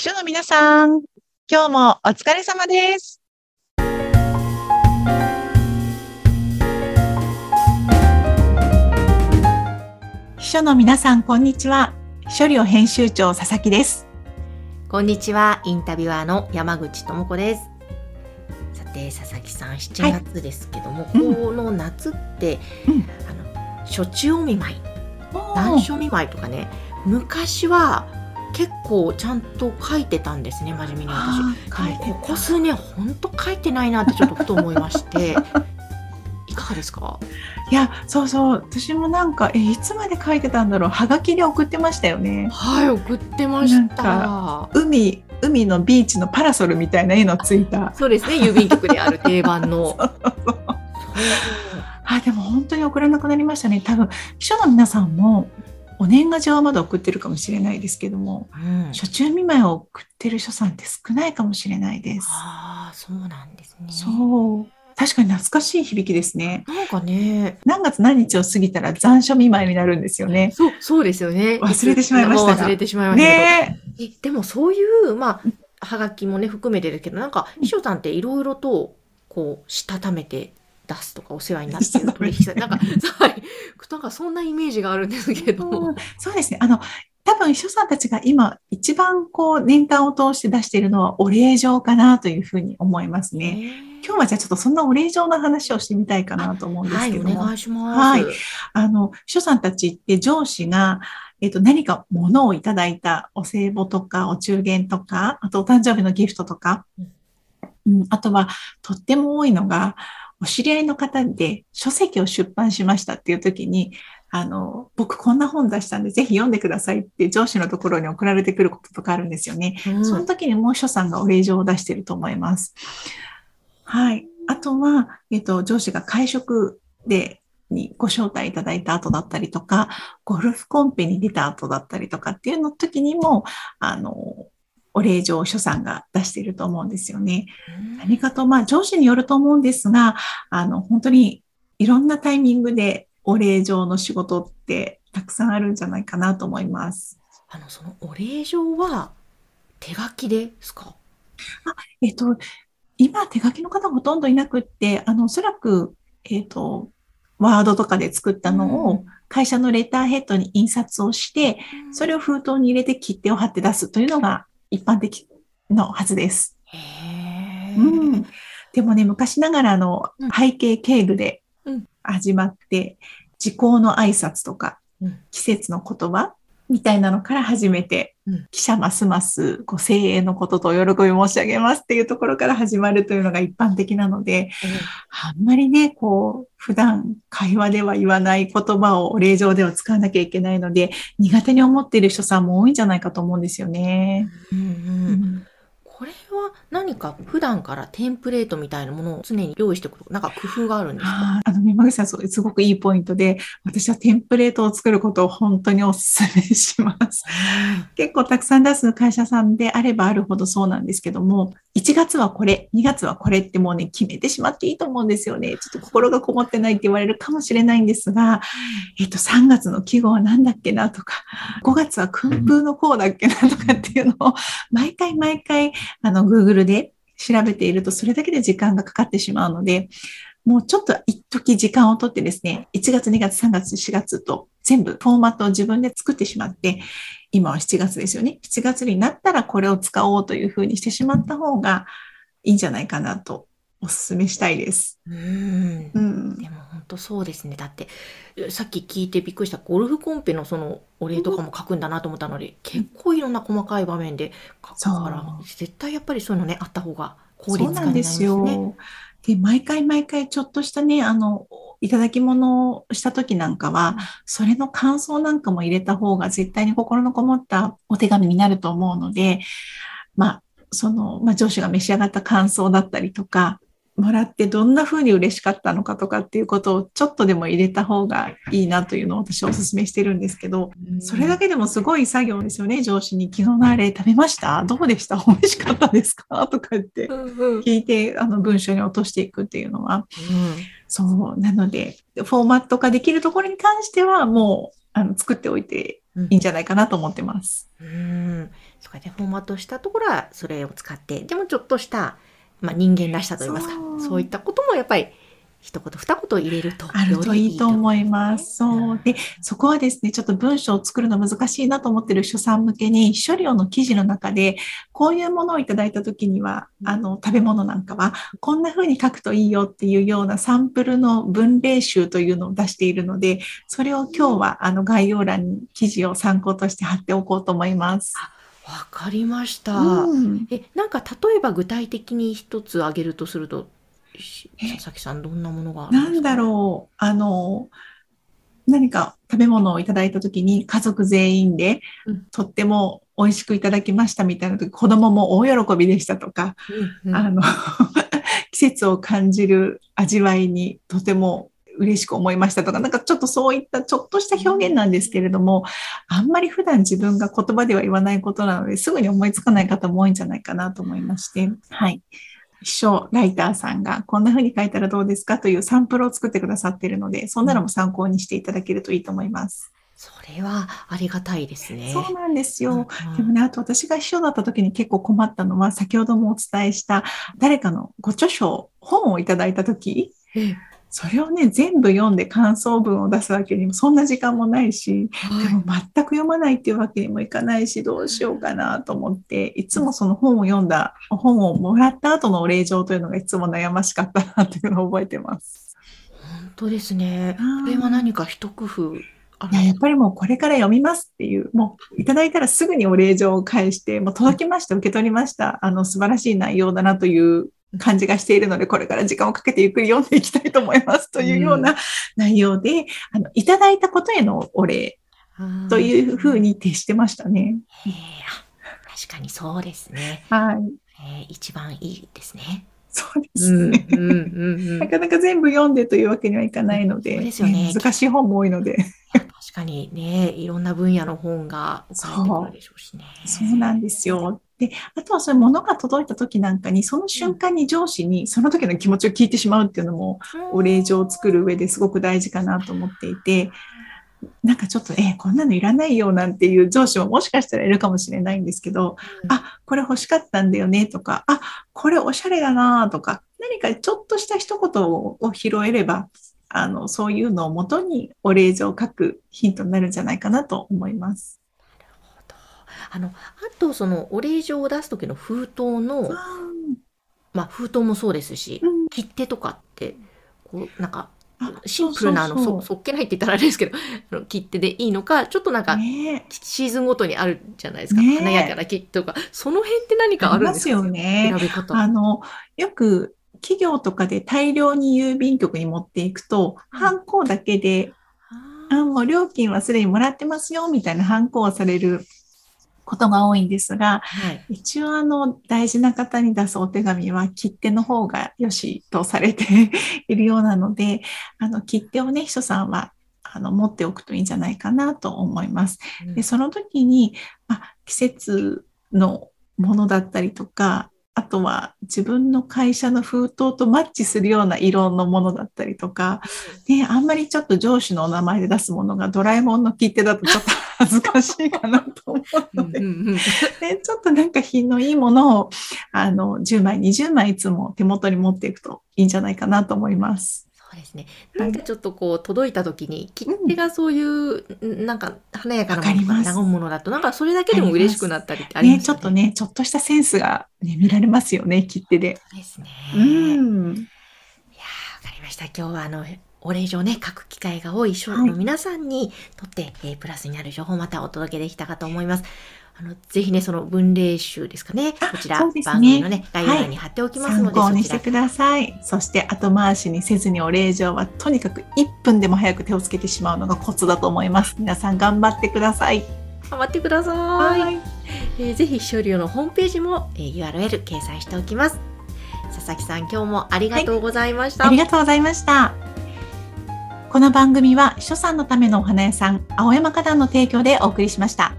秘書の皆さん、今日もお疲れ様です。秘書の皆さん、こんにちは。秘書寮編集長佐々木です。こんにちは、インタビュアーの山口智子です。さて、佐々木さん、7月ですけども、うんこの夏って、うんあの、暑中お見舞い、残暑お見舞いとかね、昔は結構ちゃんと書いてたんですね、真面目に私。あー書いてでもここ数年、ほんと書いてないなってちょっとふと思いまして、いかがですか？いや、そうそう。私もなんか、え、いつまで書いてたんだろう。はがきで送ってましたよね。はい、送ってまなんした。海、海のビーチのパラソルみたいな絵のついた。そうですね、郵便局である定番の。あ、でも本当に送らなくなりましたね。多分、秘書の皆さんも、お年賀状はまだ送ってるかもしれないですけども、うん初中見舞いを送ってる書さんって少ないかもしれないです。ああ、そうなんですね。そう。確かに懐かしい響きですね。なんかね、何月何日を過ぎたら残暑見舞いになるんですよね。そう、そうですよね。忘れてしまいましたが忘れてしまいました。ねえ。えでもそういう、まあ、はがきもね、含めてですけど、なんか、秘書さんっていろいろと、こう、したためて出すとか、お世話になってる取引先、なんか、はい。なんかそんなイメージがあるんですけども。うんそうですね。あの、多分秘書さんたちが今一番こう年間を通して出しているのはお礼状かなというふうに思いますね。今日はじゃあちょっとそんなお礼状の話をしてみたいかなと思うんですはい、おけども。願いします。はいあの、秘書さんたちって上司が、えっと、何か物をいただいたお歳暮とかお中元とか、あとお誕生日のギフトとか、うん、あとはとっても多いのが、お知り合いの方で書籍を出版しましたっていう時に、あの、僕こんな本出したんでぜひ読んでくださいって上司のところに送られてくることとかあるんですよね。うんその時にもう秘書さんがお礼状を出していると思います。はい。あとは、えっと、上司が会食で、にご招待いただいた後だったりとか、ゴルフコンペに出た後だったりとかっていうの時にも、あの、お礼状を書さんが出していると思うんですよね。何かと、まあ、上司によると思うんですが、あの、本当にいろんなタイミングでお礼状の仕事ってたくさんあるんじゃないかなと思います。あの、そのお礼状は、手書きですか？えっと、今手書きの方ほとんどいなくって、あの、おそらく、えっと、ワードとかで作ったのを会社のレターヘッドに印刷をして、それを封筒に入れて切手を貼って出すというのが一般的のはずです。うん。でもね、昔ながらのうん。背景経具でうん。始まって、時効の挨拶とかうん。季節の言葉みたいなのから始めて、うん。記者ますますご声援のこととお喜び申し上げますっていうところから始まるというのが一般的なので、あんまりね、こう、普段会話では言わない言葉をお礼状では使わなきゃいけないので、苦手に思っている人さんも多いんじゃないかと思うんですよね。うんうんうんこれは何か普段からテンプレートみたいなものを常に用意しておくなんか工夫があるんですか？あの、山口さん、そうすごくいいポイントで、私はテンプレートを作ることを本当にお勧めします。結構たくさん出す会社さんであればあるほどそうなんですけども、1月はこれ、2月はこれってもうね、決めてしまっていいと思うんですよね。ちょっと心がこもってないって言われるかもしれないんですが、えっと、3月の季語は何だっけなとか、5月は訓風のこうだっけなとかっていうのを、毎回毎回、あの、の Google で調べていると、それだけで時間がかかってしまうので、もうちょっと一時時間をとってですね、1月、2月、3月、4月と全部フォーマットを自分で作ってしまって、今は7月ですよね。7月になったらこれを使おうというふうにしてしまった方がいいんじゃないかなとお勧めしたいです。うんうん。でも本当そうですねだってさっき聞いてびっくりしたゴルフコンペのそのお礼とかも書くんだなと思ったので、結構いろんな細かい場面で書くからそう絶対やっぱりそういうのねあった方が効そう率化になりますなんですね。よ。で、毎回毎回ちょっとしたね、あの、いただき物をした時なんかは、それの感想なんかも入れた方が絶対に心のこもったお手紙になると思うので、まあ、その、まあ、上司が召し上がった感想だったりとか、もらってどんな風に嬉しかったのかとかっていうことをちょっとでも入れた方がいいなというのを私はお勧めしてるんですけど、それだけでもすごい作業ですよね、上司に。昨日のあれ食べましたどうでした美味しかったですかとか言ってうんうんうん。聞いて、あの文章に落としていくっていうのは、そう、なので、フォーマット化できるところに関しては、もう、あの、作っておいていいんじゃないかなと思ってます。うん。それでフォーマットしたところはそれを使ってでもちょっとした、まあ、人間らしさといいますかそういったこともやっぱり一言二言入れるとあるといいと思います。そう。んで、そこはですね、ちょっと文章を作るの難しいなと思ってる書さん向けに、書料の記事の中で、こういうものをいただいたときには、あの、食べ物なんかは、こんな風に書くといいよっていうようなサンプルの文例集というのを出しているので、それを今日は、あの、概要欄に記事を参考として貼っておこうと思います。わかりました。うん。えなんか例えば具体的に一つ挙げるとするとしえ？佐々木さんどんなものがあるんですか？なんだろう、あの、何か食べ物をいただいたときに家族全員でうん。とっても美味しくいただきましたみたいな時、子供も大喜びでしたとか、うんうん。あの、季節を感じる味わいにとても嬉しく思いましたとか、なんかちょっとそういったちょっとした表現なんですけれども、あんまり普段自分が言葉では言わないことなので、すぐに思いつかない方も多いんじゃないかなと思いまして、はい。秘書ライターさんがこんな風に書いたらどうですかというサンプルを作ってくださっているので、そんなのも参考にしていただけるといいと思います。それはありがたいですね。そうなんですよ。うんでもね、あと私が秘書だった時に結構困ったのは、先ほどもお伝えした誰かのご著書、本をいただいた時、えそれをね、全部読んで感想文を出すわけにも、そんな時間もないし、はいでも全く読まないっていうわけにもいかないし、どうしようかなと思って、いつもその本を読んだ、本をもらった後のお礼状というのがいつも悩ましかったなっていうのを覚えてます。本当ですね。うんこれは何か一工夫いや、やっぱりもうこれから読みますっていう、もういただいたらすぐにお礼状を返して、もう届きました、受け取りました、あの素晴らしい内容だなという感じがしているので、これから時間をかけてゆっくり読んでいきたいと思いますというような内容で、あの、いただいたことへのお礼というふうに徹してましたね。確かにそうですね。はい。えー一番いいですね。そうですね。うんうんうんなかなか全部読んでというわけにはいかないので、ですよね難しい本も多いので。確かにね、いろんな分野の本が置かれてくるでしょうしね。そうなんですよ。で、あとはそういうものが届いた時なんかに、その瞬間に上司にその時の気持ちを聞いてしまうっていうのも、お礼状を作る上ですごく大事かなと思っていて、なんかちょっと、え、こんなのいらないよなんていう上司ももしかしたらいるかもしれないんですけど、うんあ、これ欲しかったんだよねとか、あ、これおしゃれだなとか、何かちょっとした一言を拾えれば、あの、そういうのをもとにお礼状を書くヒントになるんじゃないかなと思います。あの、あとそのお礼状を出す時の封筒の、まあ封筒もそうですし、うん。切手とかって、こう、なんか、あシンプルなあの、そうそうそそっけないって言ったらあれですけど、あの切手でいいのか、ちょっとなんか、ね。シーズンごとにあるじゃないですか。華やかな切手とか、その辺って何かあるんですすよね。選び方。あの、よく企業とかで大量に郵便局に持っていくと、うん。ハンコだけで、ああもう料金はすでにもらってますよ、みたいなハンコをされることが多いんですが、はい。一応あの大事な方に出すお手紙は切手の方が良しとされて いるようなので、あの切手をね、秘書さんはあの持っておくといいんじゃないかなと思います。で、その時に、まあ、季節のものだったりとか、あとは自分の会社の封筒とマッチするような色のものだったりとか、ね、あんまりちょっと上司のお名前で出すものがドラえもんの切手だとちょっと恥ずかしいかなと思うので、ちょっとなんか品のいいものをあの10枚、20枚いつも手元に持っていくといいんじゃないかなと思います。そうですね。なんかちょっとこう届いた時に切手がそういう、んなんか華やかなわかります和むものだとなんかそれだけでも嬉しくなったりってありまね、すよね。ちょっとね、ちょっとしたセンスが、ね、見られますよね、切手で。そうですね。ういやわかりました。今日はあのお礼状ね書く機会が多い商の皆さんにとって、えープラスになる情報をまたお届けできたかと思います。あのぜひねその文例集ですかね。あこちら、ね番組のね概要欄に貼っておきますので、参考にしてください。そして後回しにせずにお礼状はとにかく1分でも早く手をつけてしまうのがコツだと思います。皆さん頑張ってください。頑張ってください。はい。えーぜひ書料のホームページも、えー URL 掲載しておきます。佐々木さん、今日もありがとうございました。ありがとうございました。この番組は秘書さんのためのお花屋さん、青山花壇の提供でお送りしました。